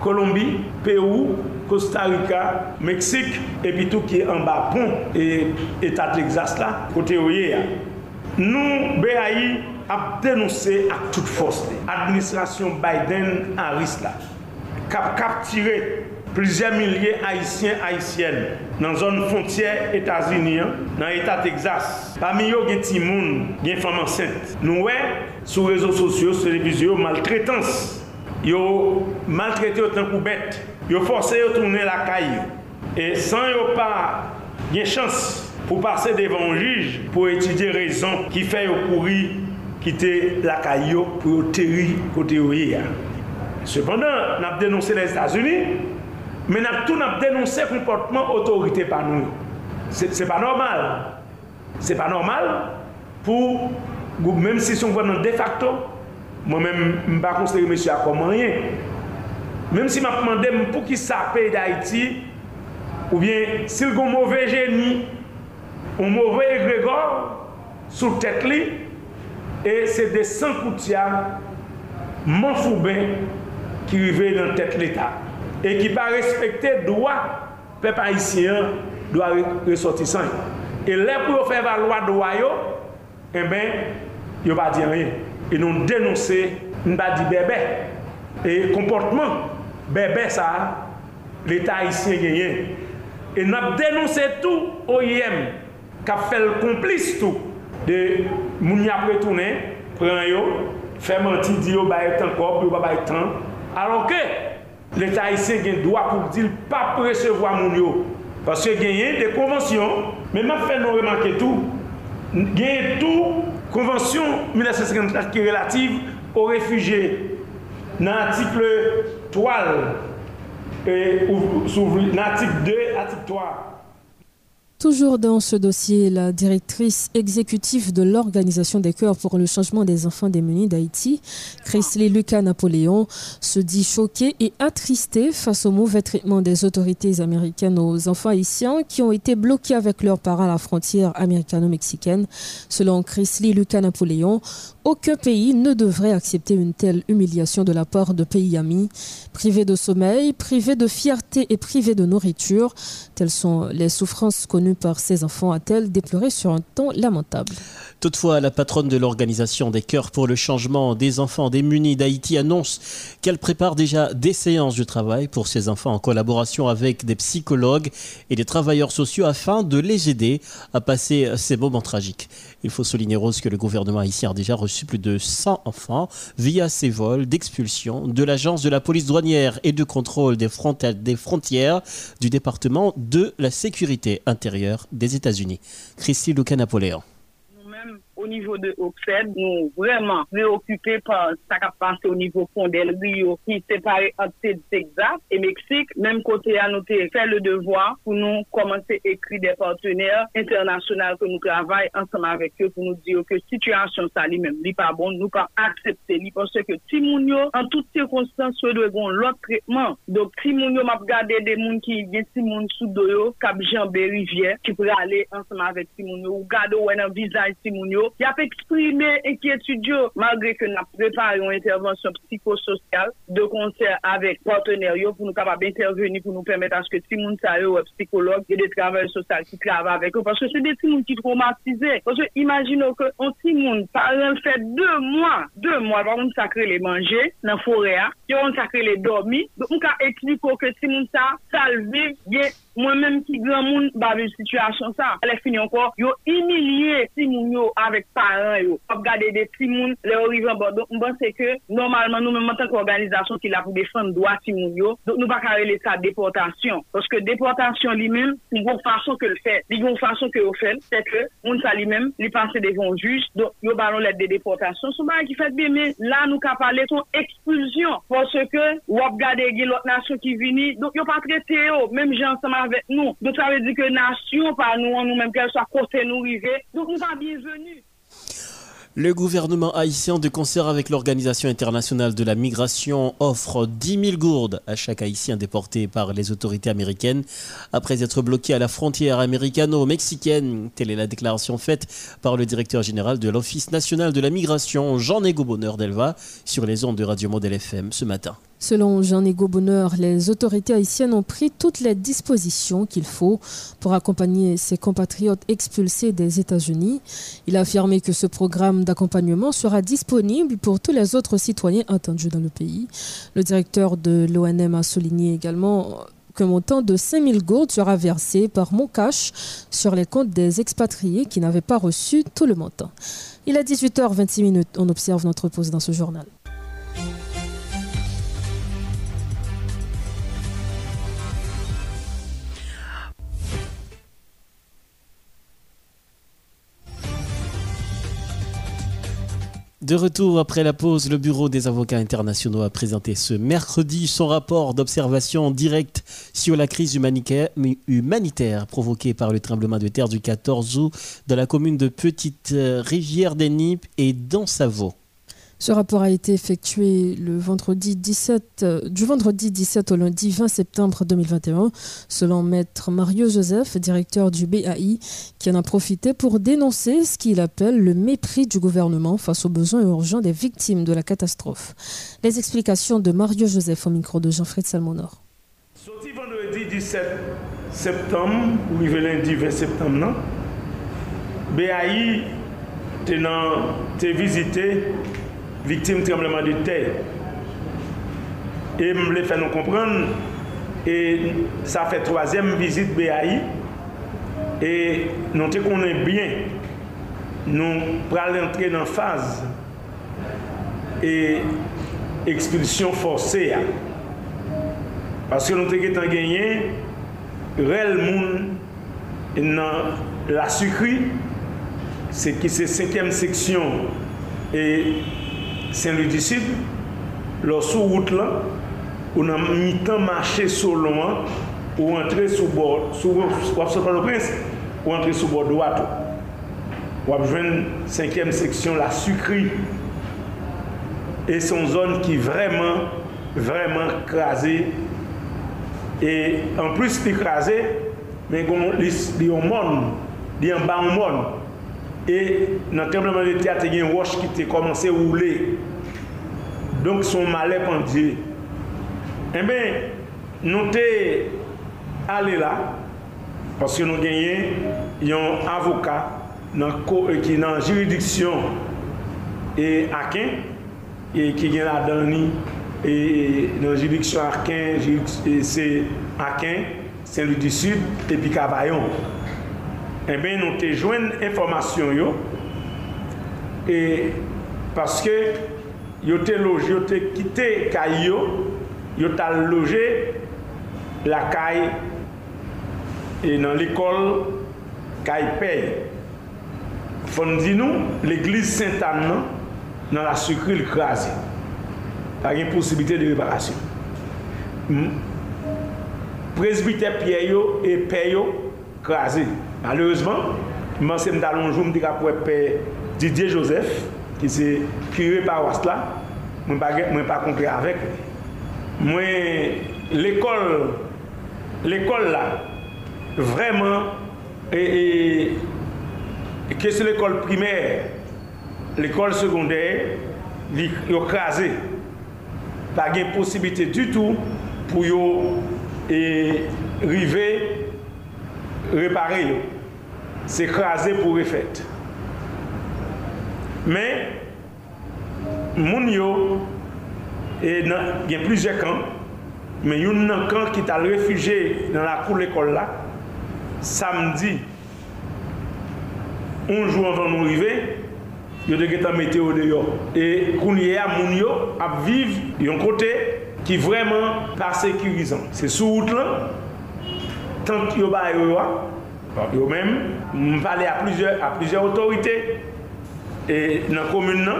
Colombie, Pérou, Costa Rica, Meksik, epi tou ki an ba pon etat et l'Exas la, kote yo ye ya. Nou BAI ap denonse ak tout fos li. Administrasyon Biden an ris la. Kap kap tire plizye milye Haitien Haitien nan zon fontyer Etasunian, nan etat Texas. Pami yo gen timoun, gen faman sent. Nou we, sou rezo sosyo, se revizyo maltretans. yo maltrete yo tan kou bet, yo force yo tourner la caille. Et sans yo pas une chance pour passer devant un juge pour étudier raison qui fait yo courir quitter la caille pour terri côté Cependant, n'a dénoncé les États-Unis, mais n'a tout n'a dénoncé comportement autorité par nous. C'est pas normal. C'est pas normal pour même si on voit de facto Mwen men mba konsidere mèche a koman yen. Mèm si map mande m pou ki sa pey da iti, ou bien sil goun mouve geni, ou mouve egregor, sou tèt li, e se de san koutia, man fouben, ki rive nan tèt l'Etat. E ki pa respekte doa, pe pa isi an, doa resotisan. E le pou yo fè valwa doa yo, e ben, yo pa di an yen. e nou denonse mba di bebe e komportman bebe sa l'Etat isye genyen e nap denonse tou OIM ka fel komplis tou de moun yap retounen pren yo, fe manti di yo baye tan kop, yo baye tan alon ke l'Etat isye gen doa pou di l pa presevo a moun yo. Paske genyen de konvensyon men map fe nou remanke tou genyen tou Konvensyon 1954 ki relative ou refugie nan article 3, e, euh, ou, sou, nan article 2, article 3, Toujours dans ce dossier, la directrice exécutive de l'Organisation des cœurs pour le changement des enfants démunis d'Haïti, Chrisley Lucas Napoléon, se dit choquée et attristée face au mauvais traitement des autorités américaines aux enfants haïtiens qui ont été bloqués avec leurs parents à la frontière américano-mexicaine. Selon Chrisley Lucas Napoléon, aucun pays ne devrait accepter une telle humiliation de la part de pays amis. Privés de sommeil, privés de fierté et privés de nourriture, telles sont les souffrances connues par ces enfants, a-t-elle déploré sur un ton lamentable. Toutefois, la patronne de l'organisation des cœurs pour le changement des enfants démunis d'Haïti annonce qu'elle prépare déjà des séances de travail pour ces enfants en collaboration avec des psychologues et des travailleurs sociaux afin de les aider à passer ces moments tragiques. Il faut souligner, Rose, que le gouvernement haïtien a déjà reçu plus de 100 enfants via ces vols d'expulsion de l'agence de la police douanière et de contrôle des frontières, du département de la sécurité intérieure des États-Unis. Christy Luca Napoléon au niveau de Oxford, nous vraiment préoccupés par ce qui a passé au niveau fondel Rio, qui séparé entre Texas et Mexique. Même côté à noter, faire le devoir pour nous commencer à écrire des partenaires internationaux que nous travaillons ensemble avec eux pour nous dire que situation ça lui-même, n'est pas bon, nous pas accepter parce que Timounio, en toutes circonstances, soit de l'autre traitement. Donc, Timounio m'a regardé des gens qui viennent Timoun sous doyo, Cap Jean Rivière, qui pourraient aller ensemble avec Timounio, ou garder un visage Timounio, il a exprimé inquiétude malgré que nous avons préparé une intervention psychosociale de concert avec partenaires pour nous capables d'intervenir pour nous permettre à ce que tout le monde soit psychologue et des travailleurs sociaux qui travaillent avec eux. Parce que c'est des gens qui sont traumatisés. Parce que imaginons que un petit monde, par exemple, fait deux mois, deux mois, par contre, sacré les manger dans la forêt, et on sacré les dormir. Donc, on peut expliquer que si monde ça, moi-même qui grand monde, bah, une situation ça, elle est finie encore, yo humilié si yo avec parents yo. On regarde des petits moun les on pense que normalement nous même en tant qu'organisation qui l'a pour défendre droit ti moun yo, donc nous pas carrer ça déportation. Parce que déportation lui-même, une façon que le fait, une façon que le fait, c'est que on ça lui-même, il passe devant juge, donc yo ballon l'aide de déportation. Pas qui fait bien mais là nous qu'a parler son expulsion. Parce que ou regarder l'autre nation qui vini, donc yo pas traité même gens ensemble avec nous. Donc ça veut dire que nation par nous nous-mêmes qu'elle soit côté nous river. Donc nous pas bienvenue. Le gouvernement haïtien, de concert avec l'Organisation internationale de la migration, offre 10 000 gourdes à chaque haïtien déporté par les autorités américaines après être bloqué à la frontière américano-mexicaine. Telle est la déclaration faite par le directeur général de l'Office national de la migration, Jean-Nego Bonheur d'Elva, sur les ondes de Radio Modèle FM ce matin. Selon Jean-Ego Bonheur, les autorités haïtiennes ont pris toutes les dispositions qu'il faut pour accompagner ses compatriotes expulsés des États-Unis. Il a affirmé que ce programme d'accompagnement sera disponible pour tous les autres citoyens attendus dans le pays. Le directeur de l'ONM a souligné également qu'un montant de 5000 gourdes sera versé par Moncash sur les comptes des expatriés qui n'avaient pas reçu tout le montant. Il est 18h26 On observe notre pause dans ce journal. De retour après la pause, le Bureau des avocats internationaux a présenté ce mercredi son rapport d'observation directe sur la crise humanitaire provoquée par le tremblement de terre du 14 août dans la commune de Petite Rivière des Nippes et dans Savo. Ce rapport a été effectué le vendredi 17, euh, du vendredi 17 au lundi 20 septembre 2021, selon Maître Mario Joseph, directeur du BAI, qui en a profité pour dénoncer ce qu'il appelle le mépris du gouvernement face aux besoins urgents des victimes de la catastrophe. Les explications de Mario Joseph au micro de Jean-Fred Salmonor. Sorti vendredi 17 septembre, ou lundi 20 septembre, BAI a visité victimes tremblement de terre. Et me les fait nous comprendre. Et ça fait troisième visite BAI. Et nous te connaissons bien. Nous allons entrer dans la phase et expulsion forcée. Parce que nous avons gagné réel monde dans la sucrerie, c'est qui c'est cinquième section et Saint-Louis du Sud, lò sou wout lan, ou nan mi tan mache solon an, ou antre sou bord, sou wap sopan do prins, ou antre sou bord do ato. Wap jwen 5e seksyon la sukri. E son zon ki vreman, vreman krasi. E an plus li krasi, men kon li yon mon, li yon ban mon. E nan trembleman de teat, te gen wosh ki te komanse roule. Donk son male pandye. E eh ben, nou te ale la, paske nou genye yon avoka nan, nan jiridiksyon e aken, e ki gen la dani e nan jiridiksyon aken, jiridiksyon se aken, sen li di sud, epi kavayon. E eh ben nou te jwen informasyon yo, e paske yo te loge, yo te kite kay yo, yo tal loge la kay e nan l'ekol kay pey. Fon di nou, l'Eglise Saint-Anne nan, nan la sukri l'krasi. Pa gen posibite de reparasyon. Hmm? Presbite pye yo e pey yo krasi. Malheureusement, man se mdalon joun mdika pou e pey Didier Joseph, ki se kire pa wast la, mwen pa, pa kontre avèk. Mwen, l'ekol, l'ekol la, vreman, e, e, e ke se l'ekol primèr, l'ekol sekondèr, li yo krasè. Pa gen posibite du tout pou yo e rive repare yo. Se krasè pou refète. Men, moun yo, e nan, gen plize kamp, men yon nan kamp ki tal refije nan la kou l'ekol la, samdi, onjou anvan moun rive, yo de getan meteo de yo. E kounye a moun yo ap viv yon kote ki vreman par sekurizan. Se sou out lan, tank yo ba yo yo a, yo men, m pale a plize otorite, E Et dans la commune,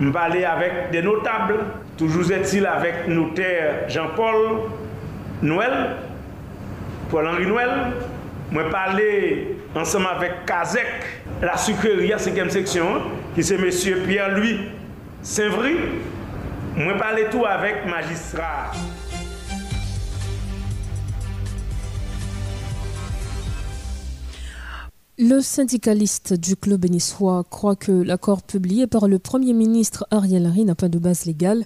je parlais avec des notables, toujours est-il avec notaire Jean-Paul Noël, Paul-Henri Noël. Je parlais ensemble avec Kazek, la sucrerie à 5e section, qui c'est M. Pierre-Louis Saint-Vry. Je parlais tout avec magistrat. Le syndicaliste du club bénissois croit que l'accord publié par le Premier ministre Ariel Henry n'a pas de base légale.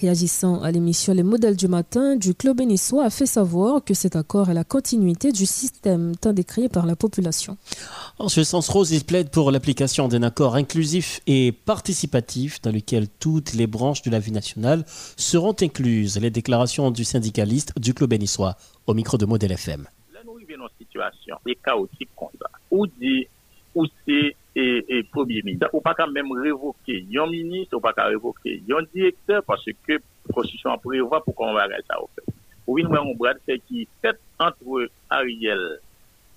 Réagissant à l'émission Les modèles du matin, du club bénissois a fait savoir que cet accord est la continuité du système tant décrié par la population. En ce sens, Rose, il plaide pour l'application d'un accord inclusif et participatif dans lequel toutes les branches de la vie nationale seront incluses. Les déclarations du syndicaliste du club bénissois au micro de Modèle FM situation, des chaotiques comme ça, ou dit, ou c'est et, premier ministre, ou pas quand même révoquer un ministre, ou pas qu'à révoquer un directeur, parce que la Constitution prévoit pour qu'on va ça au fait. Ou bien, on bras fait qui fait entre Ariel,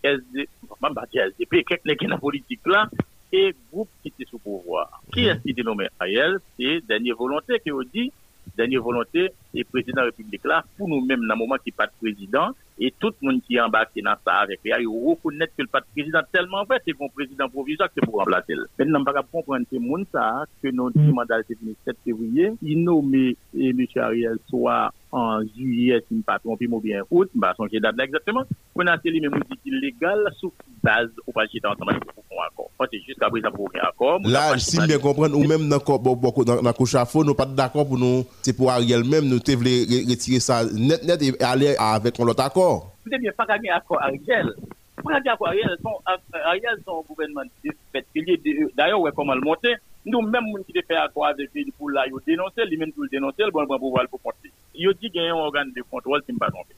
SD, pas SDP, quelqu'un qui est dans la politique là, et groupe qui était sous pouvoir. Qui est-ce qui est dénommé Ariel? C'est dernière volonté qui dit, dernière volonté, et président de la République là, pour nous-mêmes, dans le moment qui n'est pas de président, et tout le monde qui est embarqué dans ça avec lui, il reconnaît que le président tellement vrai, c'est bon président provisoire que c'est pour remplacer. Maintenant, on va comprendre que monde ça, que notre mandat est fini 7 février, il nommé M. Ariel soit en juillet, si je ne pas trompé, ou bien août, pas changer date exactement. On a lui même dit illégal sous base au pas jeter ensemble pour un accord. C'est jusqu'à présent pour un accord. Là, si bien comprendre, ou même dans la couche à faux, nous pas d'accord pour nous, c'est pour Ariel même, nous devons retirer ça net net et aller avec l'autre accord. Vous n'avez pas gagné accord Ariel. Pour gagner accord Ariel, son, Ariel, son gouvernement de D'ailleurs, ouais, comment le monter? Nous, même, nous qui fait accord avec lui pour là, il dénoncer, lui-même pour le dénoncer, le bon pouvoir pour compter. Il dit qu'il y a un organe de contrôle qui ne pas trompé.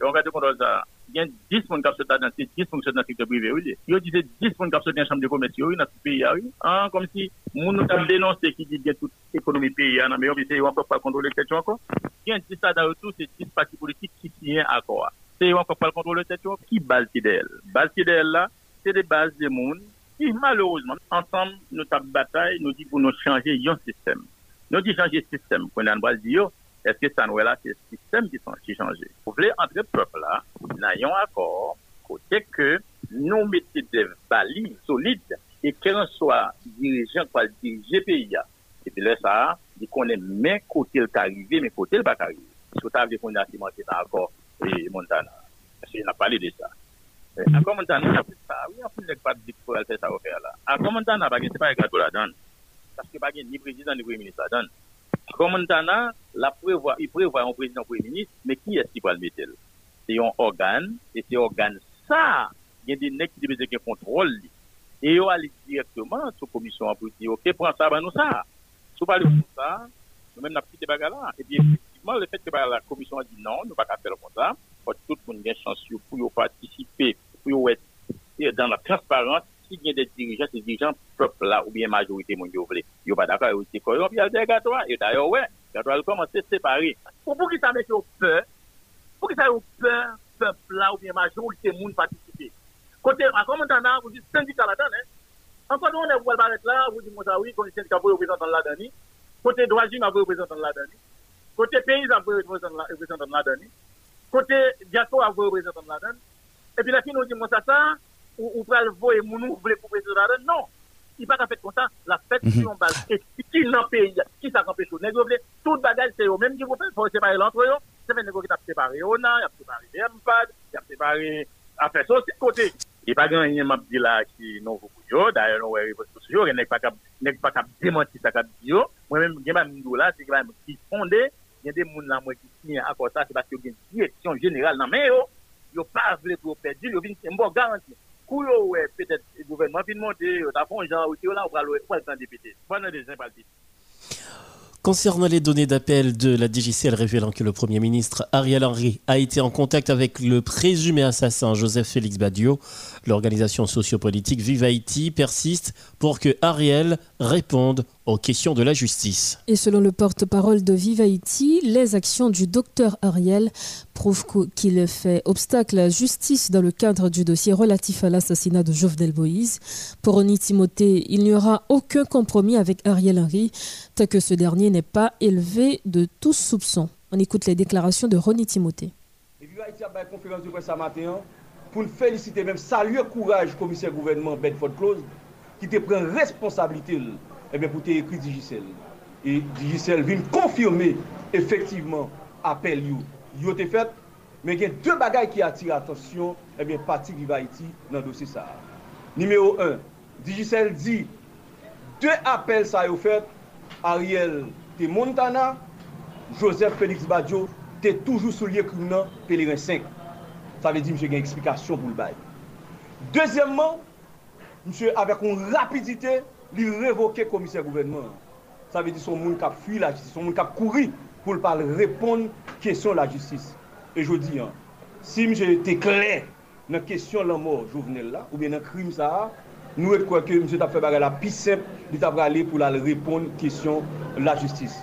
L'organe de contrôle, ça, a 10 personnes qui sont dans ces 10 fonctionnaires dans le secteur privé, oui. Il dit 10 personnes qui sont dans la chambre de commerce, oui, dans ce pays, oui. Hein, comme si, nous nous avons dénoncé qui dit qu'il y a toute l'économie pays, hein, mais on ne peut pas contrôler la question encore. Il y a 10 ça dans le tout, c'est 10 partis politiques qui signent un accord. C'est on peut pas contrôler la on eske san wè la se sistem ki son ki chanje. Pou vle antre pepl la, nan yon akor, kote ke nou mette de bali solide, e kèran swa dirijen kwa dirije peyi ya. E pi lè sa, di konen men kote l karive, men kote l bak karive. Sou ta vle konen asimansi nan akor e Montana. Se nan pale de sa. Akor Montana, apil sa, wè apil lèk pat di pou al fè sa wè fè la. Akor Montana, bagè se pa e gado la dan. Paske bagè ni prezident, ni premier ministre la dan. Komantana, la prévoit, il prévoit un président premier ministre, mais qui est-ce qui va le mettre C'est un organe, et c'est organe ça, il y a des nègres qui besoin de contrôle. Et ils aller directement sur la commission pour dire, ok, prends ça, ben nous ça. Si pas le ça, nous même n'a petit débat là. Et bien, effectivement, le fait que la commission a dit non, nous pas qu'à faire comme ça, tout le monde a chance pour participer, pour être dans la transparence Si il y a des dirigeants, des dirigeants peuple là, ou bien majorité mondiale, ils ne pas d'accord, ils sont corrompus, ils sont gâtois. Et d'ailleurs, ouais, gâtois commence à se séparer. Pour qui ça met peur, pour qui ça ait peur, peuple là, ou bien majorité monde participer? Côté, à comment t'en vous dites syndicat là-dedans, hein? Encore nous, on est pour le là, vous dites, moi, oui, comme syndicat, vous représentez là-dedans. Côté droit, vous représentez là-dedans. Côté pays, vous représentez là-dedans. Côté diaspora, vous représentez là-dedans. Et puis la dit, moi, ça, ça, ou pour le voir et mon nous voulez pour présenter là-dedans. Non. Il pas fait comme ça. La fête, qui on base. Et qui dans le pays, qui ça empêche tout. Bagage, c'est eux même qui vous fait, faut séparer l'entre eux. C'est fait négocier, qui a séparé ONA, il a séparé MPAD, il a séparé affaires sociales côté. Il n'y a pas grand chose m'a dit là qui non yo cap démentir ça cap yo moi même j'ai pas m'dou là c'est quand même qui fondé il y a des gens là moi qui signent accord ça c'est parce que y a une direction générale non mais yo yo pas voulu pour perdre yo vinn c'est bon garantie pour yo peut-être le gouvernement vient monter yo t'a va le temps député. Bonne des impalpés. Concernant les données d'appel de la DGCL révélant que le Premier ministre Ariel Henry a été en contact avec le présumé assassin Joseph Félix Badio, l'organisation sociopolitique Vive Haïti persiste pour que Ariel réponde aux questions de la justice. Et selon le porte-parole de Vive Haïti, les actions du docteur Ariel prouvent qu'il fait obstacle à la justice dans le cadre du dossier relatif à l'assassinat de Jovenel Moïse. Pour Oni Timothée, il n'y aura aucun compromis avec Ariel Henry, tant que ce dernier n'est pas élevé de tout soupçon. On écoute les déclarations de Ronnie Timothée. Vive Haïti a une conférence de presse ce matin pour pou nou felisite mèm salye kouraj komise gouvernement Bedford Close ki te pren responsabilite l, e eh mèm pou te ekri Digicel. E Digicel vin konfirme efektiveman apel yo. Yo te fet, men gen dè bagay ki atire atensyon, e eh mèm pati viva iti nan dosi sa. Numero 1, Digicel di, dè apel sa yo fet, Ariel te Montana, Joseph Félix Badiou te toujou sou liye kounan Pelerin 5. sa ve di msè gen eksplikasyon pou l bay. Dezyèmman, msè avèk on rapidite li revoke komisè gouvenman. Sa ve di son moun kap fwi la jistis, son moun kap kouri pou l pal repon kesyon la jistis. E jodi an, si msè te kler nan kesyon lan mor jovenel la, ou bien nan krim sa a, nou et kwa ke msè tap fe bagay la pisep, li tap rale pou la repon kesyon la jistis.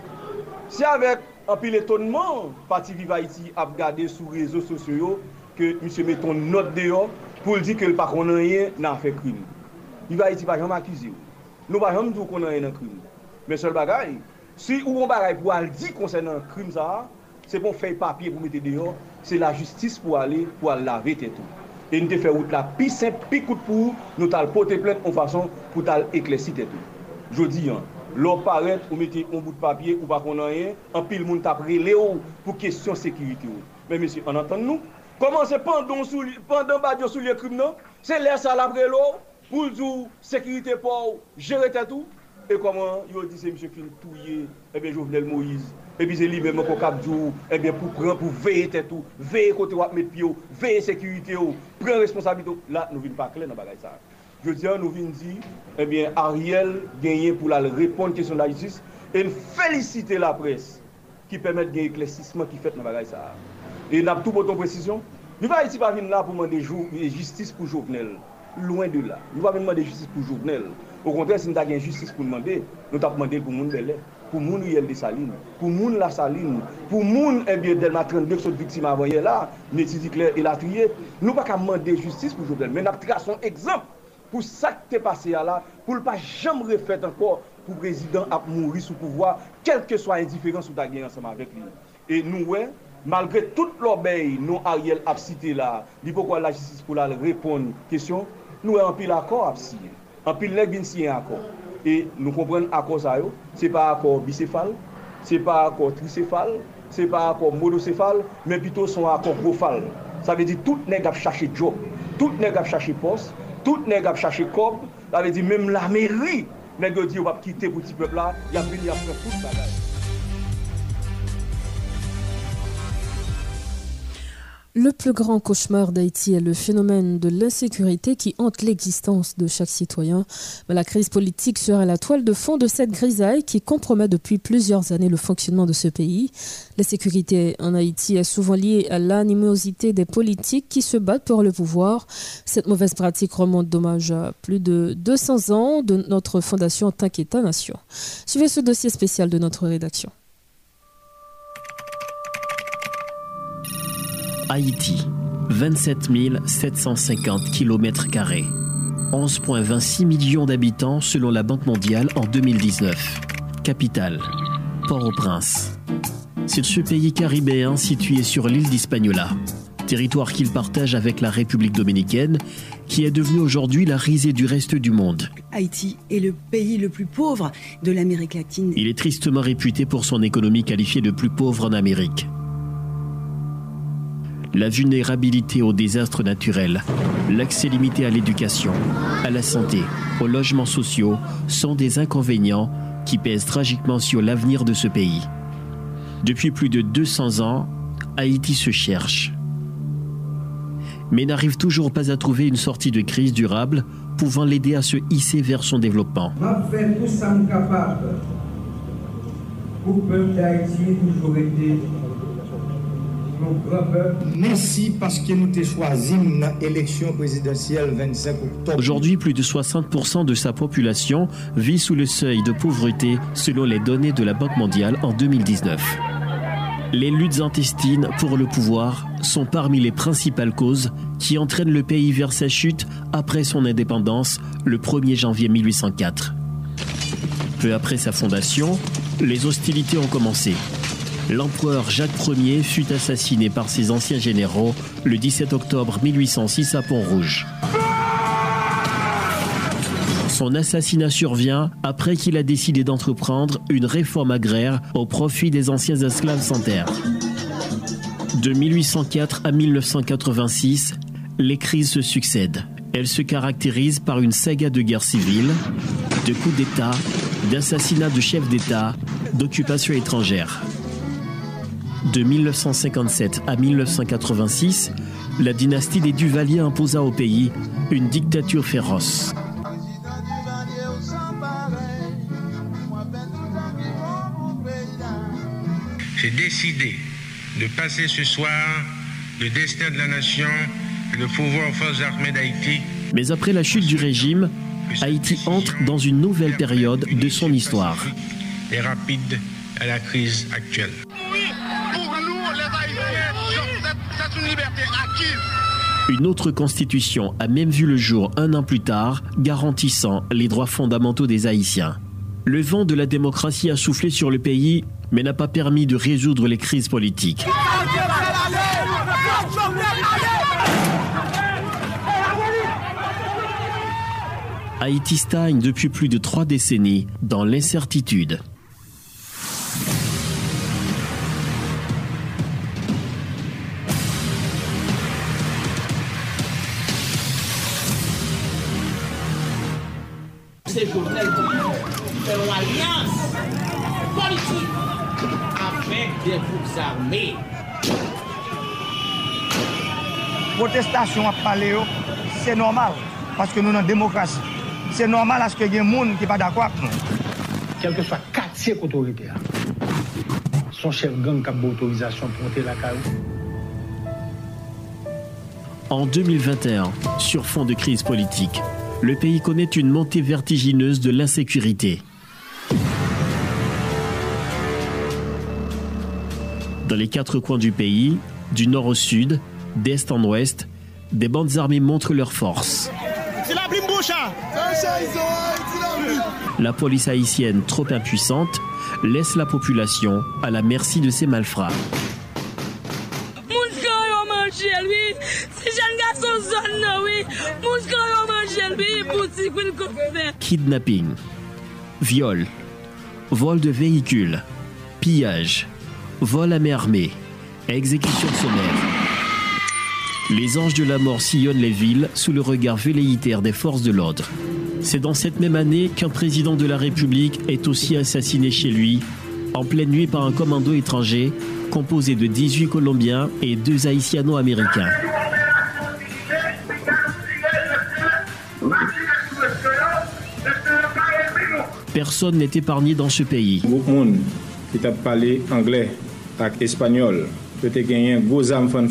Se avèk, anpil etonman, pati Viva Iti ap gade sou rezo sosyo yo, ke msye meton not deyo pou l di ke l pa konan yen nan fe krim. I va iti pa jam akize ou. Nou pa jam djou konan yen nan krim. Men sol bagay, si ou bon bagay pou al di konsen nan krim sa, se pon fey papye pou mette deyo, se la justis pou ale, pou al lave tetou. E nou te fe wout la pi semp, pi kout pou, nou tal pote plen kon fason pou tal eklesi tetou. Jodi yon. Lò paret ou mette yon bout papye ou pa konan yen, an pil moun tapre le ou pou kesyon sekirite ou. Men mesi, an antan nou? Komanse pandan badyo sou liye krim nan, se lè salapre lò, pou l'zou, sekirite pou, jere tètou, e koman yo di se msè fin touye, ebe Jovenel Moïse, ebe se libe mè kokap djou, ebe pou pran pou veye tètou, veye kote wap met pyo, veye sekirite yo, pran responsabito, la nou vin pa klen nan bagay sa. Je di an nou vin di, ebe Ariel genye pou la repon kesyon la isis, en felicite la pres, ki pemet genye klesisman ki fet nan bagay sa. E nap tou boton presisyon. Nou va iti pa vin la pou mande eh, justice pou Jovenel. Loin de la. Nou va vin mande justice pou Jovenel. Ou kontre, si nou ta gen justice pou mande, nou ta pou mande pou moun belè. Pou moun ou yel de saline. Pou moun la saline. Pou moun eh enbye del matran dek sot viktima avoye la. Neti dikler el atriye. Nou pa ka mande justice pou Jovenel. Men ap tra son ekzamp. Pou sak te pase ya la. Pou l pa jam refet ankor. Pou prezident ap mouri sou pouvoi. Kelke swa indiferent sou ta gen ansama vek li. E nou wey. Malgré toute l'obéi, nous Ariel a cité là, il faut la justice pour la répondre question, nous avons pris l'accord à citer. En pile nèg vin signer accord. Et nous comprenons accord ça yo, c'est pas accord bicéphale, c'est pas accord tricéphale, c'est pas accord monocéphale, mais plutôt son accord profale. Ça veut dire tout nèg a cherché job, tout nèg a cherché poste, tout nèg a cherché corps, ça veut dire même la mairie nèg dit on va quitter pour petit peuple là, il a venu après tout bagage. Le plus grand cauchemar d'Haïti est le phénomène de l'insécurité qui hante l'existence de chaque citoyen. La crise politique sera la toile de fond de cette grisaille qui compromet depuis plusieurs années le fonctionnement de ce pays. La sécurité en Haïti est souvent liée à l'animosité des politiques qui se battent pour le pouvoir. Cette mauvaise pratique remonte dommage à plus de 200 ans de notre fondation T'inquiète Nation. Suivez ce dossier spécial de notre rédaction. Haïti, 27 750 km, 11,26 millions d'habitants selon la Banque mondiale en 2019. Capitale, Port-au-Prince. C'est ce pays caribéen situé sur l'île d'Hispaniola, territoire qu'il partage avec la République dominicaine, qui est devenu aujourd'hui la risée du reste du monde. Haïti est le pays le plus pauvre de l'Amérique latine. Il est tristement réputé pour son économie qualifiée de plus pauvre en Amérique. La vulnérabilité aux désastres naturels, l'accès limité à l'éducation, à la santé, aux logements sociaux sont des inconvénients qui pèsent tragiquement sur l'avenir de ce pays. Depuis plus de 200 ans, Haïti se cherche, mais n'arrive toujours pas à trouver une sortie de crise durable pouvant l'aider à se hisser vers son développement. Merci parce que nous t'ai choisi l'élection présidentielle 25 octobre. Aujourd'hui, plus de 60% de sa population vit sous le seuil de pauvreté selon les données de la Banque mondiale en 2019. Les luttes intestines pour le pouvoir sont parmi les principales causes qui entraînent le pays vers sa chute après son indépendance le 1er janvier 1804. Peu après sa fondation, les hostilités ont commencé l'empereur Jacques Ier fut assassiné par ses anciens généraux le 17 octobre 1806 à Pont-Rouge. Son assassinat survient après qu'il a décidé d'entreprendre une réforme agraire au profit des anciens esclaves sans terre. De 1804 à 1986, les crises se succèdent Elle se caractérise par une saga de guerre civile, de coups d'État, d'assassinats de chefs d'État, d'occupation étrangère. De 1957 à 1986, la dynastie des Duvalier imposa au pays une dictature féroce. J'ai décidé de passer ce soir le destin de la nation et le pouvoir aux forces armées d'Haïti. Mais après la chute du régime, Haïti entre dans une nouvelle période de son histoire. Et rapide à la crise actuelle. Une autre constitution a même vu le jour un an plus tard, garantissant les droits fondamentaux des Haïtiens. Le vent de la démocratie a soufflé sur le pays, mais n'a pas permis de résoudre les crises politiques. Haïti stagne depuis plus de trois décennies dans l'incertitude. Protestation à parler, c'est normal, parce que nous sommes en démocratie. C'est normal à ce qu'il y ait des gens qui ne sont pas d'accord avec nous. Quel que soit quartier autoritaire, son chef gang qui a l'autorisation pour monter la caille. En 2021, sur fond de crise politique, le pays connaît une montée vertigineuse de l'insécurité. Dans les quatre coins du pays, du nord au sud, d'est en ouest, des bandes armées montrent leur force. La police haïtienne, trop impuissante, laisse la population à la merci de ses malfrats. Kidnapping, viol, vol de véhicules, pillage, vol à main armée, exécution sommaire. Les anges de la mort sillonnent les villes sous le regard velléitaire des forces de l'ordre. C'est dans cette même année qu'un président de la République est aussi assassiné chez lui, en pleine nuit par un commando étranger composé de 18 Colombiens et deux Haïtiano-Américains. Personne n'est épargné dans ce pays. Beaucoup de monde qui parlé anglais un gros âme fan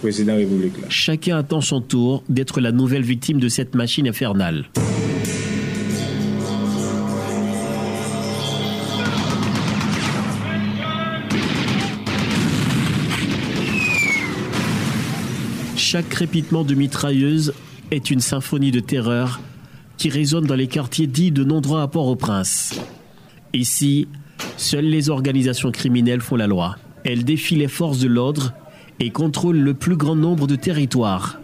président de la. Chacun attend son tour d'être la nouvelle victime de cette machine infernale. Chaque crépitement de mitrailleuse est une symphonie de terreur qui résonne dans les quartiers dits de non-droit à Port-au-Prince. Ici, seules les organisations criminelles font la loi. Elles défient les forces de l'ordre et contrôlent le plus grand nombre de territoires.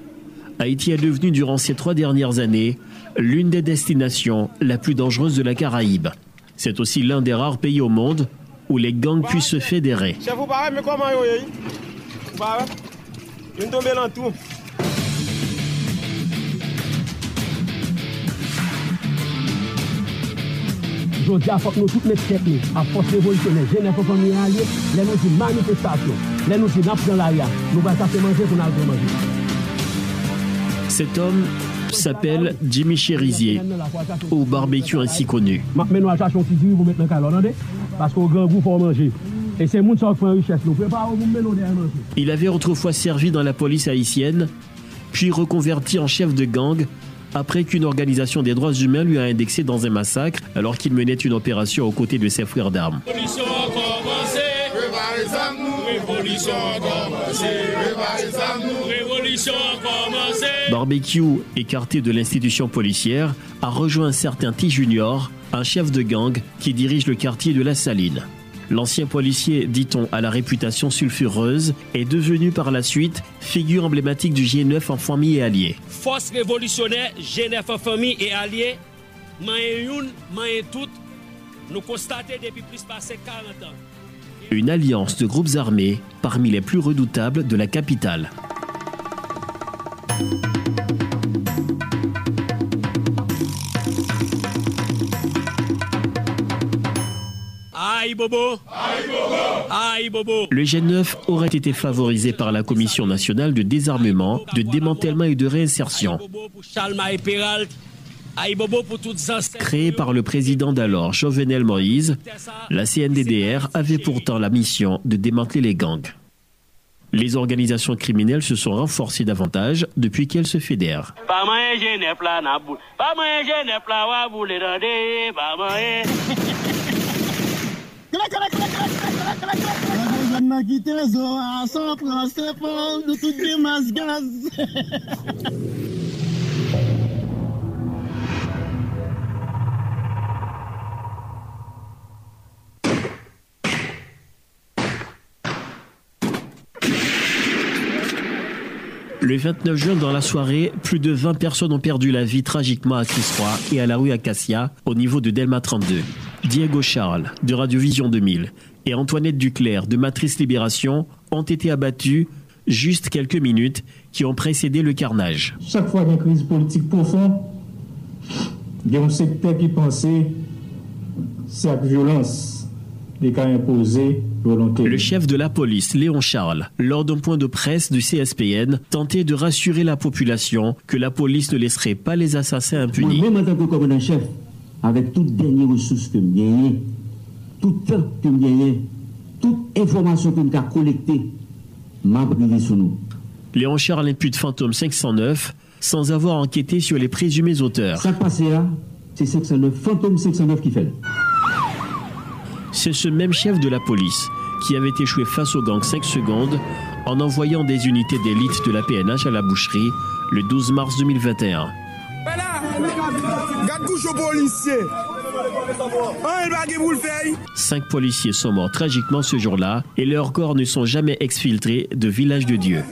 Haïti est devenu durant ces trois dernières années l'une des destinations la plus dangereuse de la Caraïbe. C'est aussi l'un des rares pays au monde où les gangs puissent se fédérer. Cet homme s'appelle Jimmy Cherizier, au barbecue ainsi connu. Il avait autrefois servi dans la police haïtienne, puis reconverti en chef de gang après qu'une organisation des droits humains lui a indexé dans un massacre alors qu'il menait une opération aux côtés de ses frères d'armes. Barbecue, écarté de l'institution policière, a rejoint un certain T Junior, un chef de gang qui dirige le quartier de la Saline. L'ancien policier, dit-on, à la réputation sulfureuse, est devenu par la suite figure emblématique du G9 en famille et alliés. Force révolutionnaire, G9 en famille et alliés, nous constatons depuis plus de 40 ans. Une alliance de groupes armés parmi les plus redoutables de la capitale. Aïe bobo. Aïe bobo. Le G9 aurait été favorisé par la Commission nationale de désarmement, de démantèlement et de réinsertion. Créée par le président d'alors, Jovenel Moïse, la CNDDR avait pourtant la mission de démanteler les gangs. Les organisations criminelles se sont renforcées davantage depuis qu'elles se fédèrent. De gaz. Le 29 juin, dans la soirée, plus de 20 personnes ont perdu la vie tragiquement à Crisroy et à la rue Acacia, au niveau de Delma 32. Diego Charles, de Radiovision 2000, et Antoinette Duclerc, de Matrice Libération, ont été abattus juste quelques minutes qui ont précédé le carnage. Chaque fois qu'il y a une crise politique profonde, il y a un secteur qui pensait cette violence des cas imposés. Le chef de la police, Léon Charles, lors d'un point de presse du CSPN, tentait de rassurer la population que la police ne laisserait pas les assassins impunis. Même en tant que commandant-chef, avec toute dernière ressource que je tout temps que je toute information que je collectée, m'a privé sur nous. Léon Charles impute Fantôme 509 sans avoir enquêté sur les présumés auteurs. Ça passé là, c'est 509, Fantôme 509 qui fait. C'est ce même chef de la police qui avait échoué face au gang 5 secondes en envoyant des unités d'élite de la PNH à la boucherie le 12 mars 2021. Cinq policiers sont morts tragiquement ce jour-là et leurs corps ne sont jamais exfiltrés de Village de Dieu.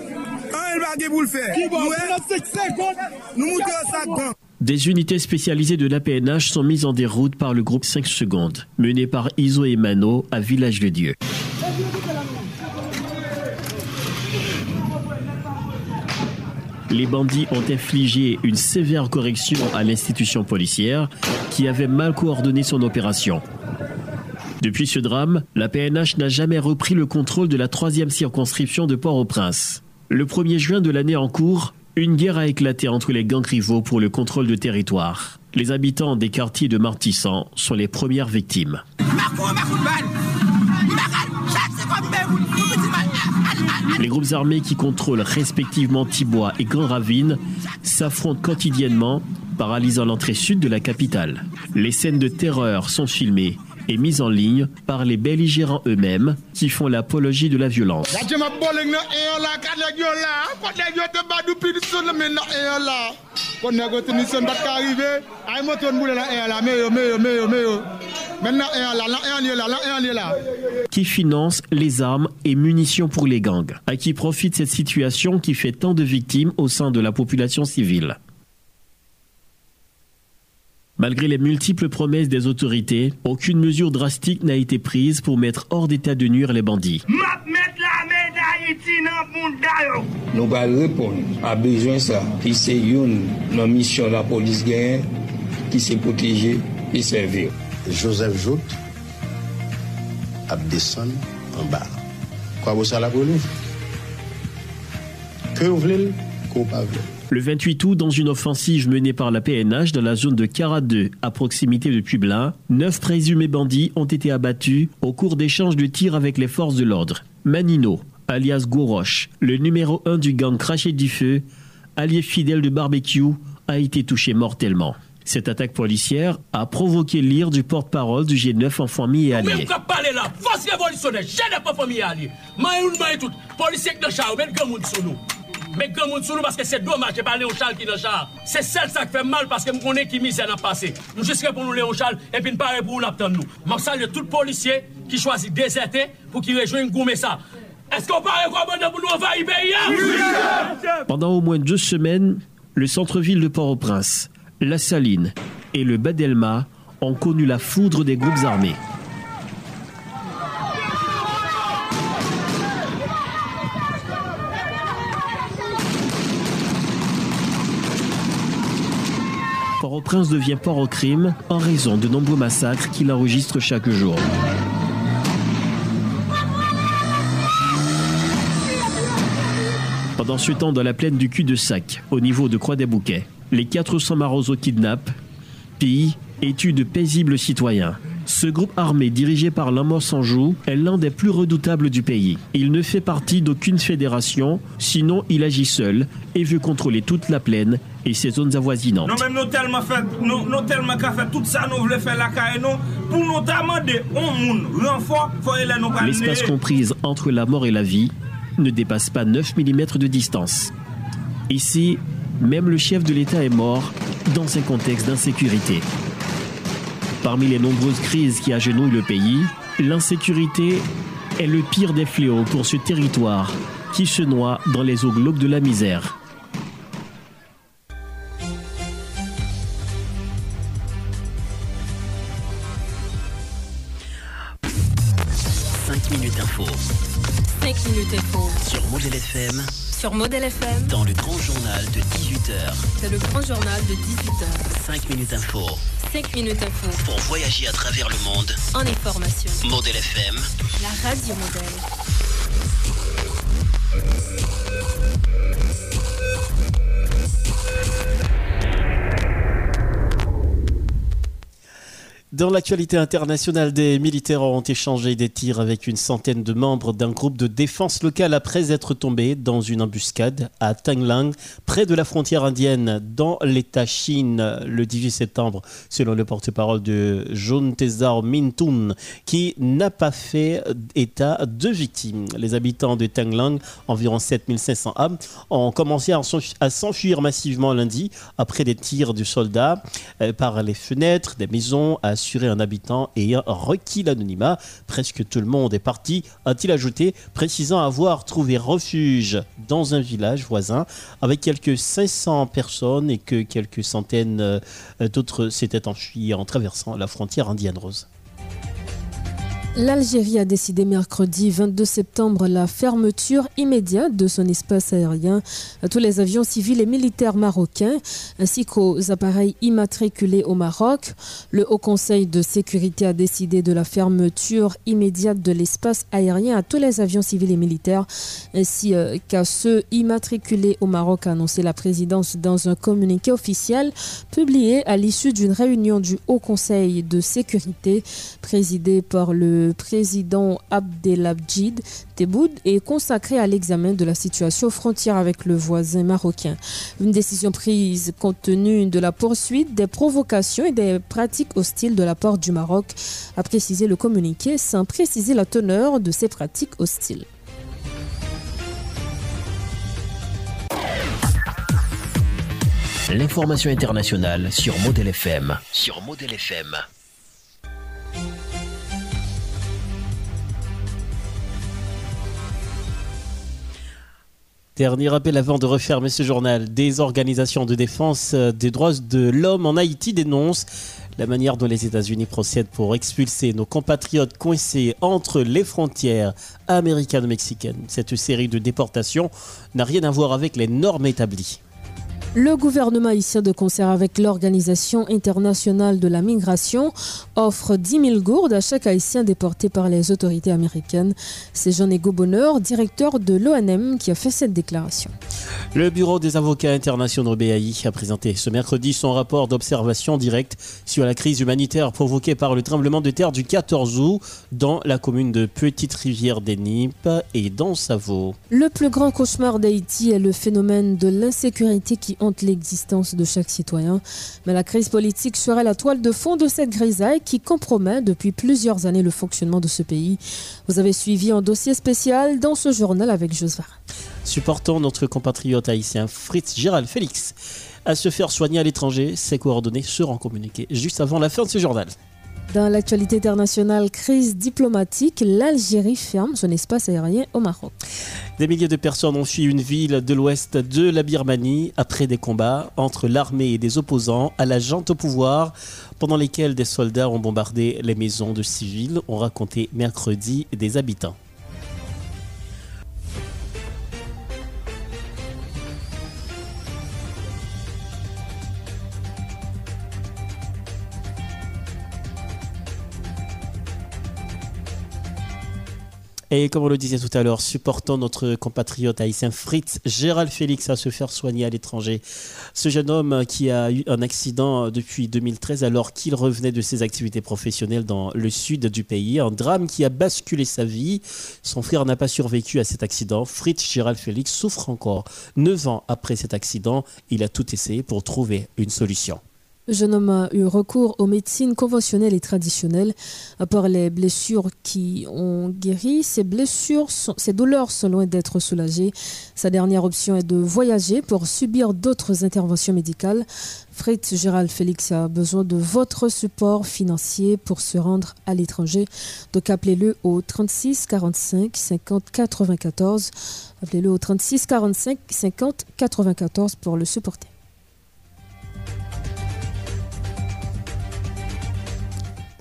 Des unités spécialisées de l'APNH sont mises en déroute par le groupe 5 secondes, mené par Iso et Mano à Village de Dieu. Les bandits ont infligé une sévère correction à l'institution policière qui avait mal coordonné son opération. Depuis ce drame, la PNH n'a jamais repris le contrôle de la troisième circonscription de Port-au-Prince. Le 1er juin de l'année en cours, une guerre a éclaté entre les gangs rivaux pour le contrôle de territoire. Les habitants des quartiers de Martissan sont les premières victimes. Les groupes armés qui contrôlent respectivement Tibois et Grand Ravine s'affrontent quotidiennement, paralysant l'entrée sud de la capitale. Les scènes de terreur sont filmées et mises en ligne par les belligérants eux-mêmes qui font l'apologie de la violence. Qui finance les armes et munitions pour les gangs? À qui profite cette situation qui fait tant de victimes au sein de la population civile? Malgré les multiples promesses des autorités, aucune mesure drastique n'a été prise pour mettre hors d'état de nuire les bandits. Nous allons répondre à besoin ça. Qui c'est une nos mission de la police gagne, qui s'est protégé et servir. Joseph Jout a descendu en bas. Quoi vous ça la voulez. Le 28 août, dans une offensive menée par la PNH dans la zone de Cara 2, à proximité de Publin, neuf présumés bandits ont été abattus au cours d'échanges de tirs avec les forces de l'ordre. Manino, alias Goroche, le numéro 1 du gang Craché du Feu, allié fidèle de barbecue, a été touché mortellement. Cette attaque policière a provoqué l'ire du porte-parole du G9 en famille et alliés. Même quand parler là, force révolutionnaire, j'ai pas famille alliée. Maï ou maï tout, policier qui dans char, même grand monde sur nous. Mais grand nous parce que c'est dommage de parler au Charles qui dans char. C'est celle ça qui fait mal parce que nous connaissons qui misère dans le passé. Nous jusqu'à pour nous Léon Charles et puis ne pas pour nous l'attendre nous. Je salue tout policier qui choisit déserter pour qu'il rejoigne Goumé ça. Est-ce qu'on parle quoi bon Pendant au moins deux semaines, le centre-ville de Port-au-Prince, la Saline et le Badelma ont connu la foudre des groupes armés. Port-au-Prince devient port au crime en raison de nombreux massacres qu'il enregistre chaque jour. Pendant ce temps, dans la plaine du cul-de-sac, au niveau de Croix-des-Bouquets, les 400 Marosos kidnappent, pillent et tuent de paisibles citoyens. Ce groupe armé dirigé par l'Amor Sanjou est l'un des plus redoutables du pays. Il ne fait partie d'aucune fédération, sinon il agit seul et veut contrôler toute la plaine et ses zones avoisinantes. Nous-mêmes, nous tellement fait, nous, nous tellement qu'à faire tout ça, nous voulons faire la carrière, nous, pour nous demander un monde renfort, faut aller nous parler. L'espace comprise entre la mort et la vie ne dépasse pas 9 mm de distance. Ici, même le chef de l'État est mort dans un contexte d'insécurité. Parmi les nombreuses crises qui agenouillent le pays, l'insécurité est le pire des fléaux pour ce territoire qui se noie dans les eaux glauques de la misère. minutes info. 5 minutes info. Sur Modèle FM. Sur Modèle FM. Dans le grand journal de 18h. C'est le grand journal de 18h. 5 minutes info. 5 minutes info. Pour voyager à travers le monde. En information. Modèle FM. La radio modèle. Dans l'actualité internationale, des militaires ont échangé des tirs avec une centaine de membres d'un groupe de défense locale après être tombés dans une embuscade à Tanglang, près de la frontière indienne, dans l'État Chine, le 18 septembre, selon le porte-parole de Tezar Mintun, qui n'a pas fait état de victimes. Les habitants de Tanglang, environ 7500 âmes, ont commencé à s'enfuir massivement lundi après des tirs de soldats euh, par les fenêtres des maisons à un habitant ayant requis l'anonymat. Presque tout le monde est parti, a-t-il ajouté, précisant avoir trouvé refuge dans un village voisin avec quelques 500 personnes et que quelques centaines euh, d'autres s'étaient enfuis en traversant la frontière indienne rose. L'Algérie a décidé mercredi 22 septembre la fermeture immédiate de son espace aérien à tous les avions civils et militaires marocains ainsi qu'aux appareils immatriculés au Maroc. Le Haut Conseil de sécurité a décidé de la fermeture immédiate de l'espace aérien à tous les avions civils et militaires ainsi euh, qu'à ceux immatriculés au Maroc, a annoncé la présidence dans un communiqué officiel publié à l'issue d'une réunion du Haut Conseil de sécurité présidé par le le président Abdelabdjid Tebboud est consacré à l'examen de la situation frontière avec le voisin marocain. Une décision prise compte tenu de la poursuite des provocations et des pratiques hostiles de la part du Maroc, a précisé le communiqué sans préciser la teneur de ces pratiques hostiles. L'information internationale sur. Sur Model FM. Dernier rappel avant de refermer ce journal. Des organisations de défense euh, des droits de l'homme en Haïti dénoncent la manière dont les États-Unis procèdent pour expulser nos compatriotes coincés entre les frontières américano-mexicaines. Cette série de déportations n'a rien à voir avec les normes établies. Le gouvernement haïtien, de concert avec l'Organisation internationale de la migration, offre 10 000 gourdes à chaque haïtien déporté par les autorités américaines. C'est Jean-Ego Bonheur, directeur de l'ONM, qui a fait cette déclaration. Le Bureau des avocats internationaux BAI a présenté ce mercredi son rapport d'observation directe sur la crise humanitaire provoquée par le tremblement de terre du 14 août dans la commune de Petite-Rivière des Nippes et dans Savo. Le plus grand cauchemar d'Haïti est le phénomène de l'insécurité qui l'existence de chaque citoyen. Mais la crise politique serait la toile de fond de cette grisaille qui compromet depuis plusieurs années le fonctionnement de ce pays. Vous avez suivi un dossier spécial dans ce journal avec Josvar. Supportons notre compatriote haïtien Fritz Gérald Félix à se faire soigner à l'étranger. Ses coordonnées seront communiquées juste avant la fin de ce journal. Dans l'actualité internationale, crise diplomatique, l'Algérie ferme son espace aérien au Maroc. Des milliers de personnes ont fui une ville de l'ouest de la Birmanie après des combats entre l'armée et des opposants à la jante au pouvoir, pendant lesquels des soldats ont bombardé les maisons de civils, ont raconté mercredi des habitants. Et comme on le disait tout à l'heure, supportons notre compatriote haïtien Fritz Gérald Félix à se faire soigner à l'étranger. Ce jeune homme qui a eu un accident depuis 2013 alors qu'il revenait de ses activités professionnelles dans le sud du pays. Un drame qui a basculé sa vie. Son frère n'a pas survécu à cet accident. Fritz Gérald Félix souffre encore. Neuf ans après cet accident, il a tout essayé pour trouver une solution. Le jeune homme a eu recours aux médecines conventionnelles et traditionnelles. À part les blessures qui ont guéri, ses blessures, ses douleurs sont loin d'être soulagées. Sa dernière option est de voyager pour subir d'autres interventions médicales. Fritz Gérald Félix a besoin de votre support financier pour se rendre à l'étranger. Donc appelez-le au 36 45 50 94. Appelez-le au 36 45 50 94 pour le supporter.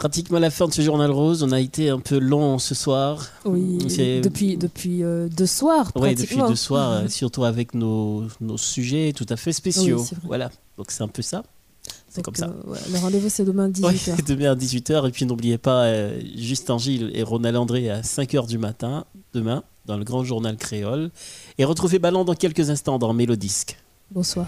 Pratiquement la fin de ce journal rose. On a été un peu long ce soir. Oui, depuis, depuis euh, deux soirs. Oui, depuis deux soirs, euh, surtout avec nos, nos, sujets tout à fait spéciaux. voilà, donc c'est un peu ça. C'est comme ça. Euh, le rendez-vous, c'est demain à 18h. demain à 18h. Et puis n'oubliez pas Justin Gilles et Ronald André à 5h du matin, demain, dans le grand journal créole. Et retrouvez Ballon dans quelques instants dans Mélodisque. Bonsoir.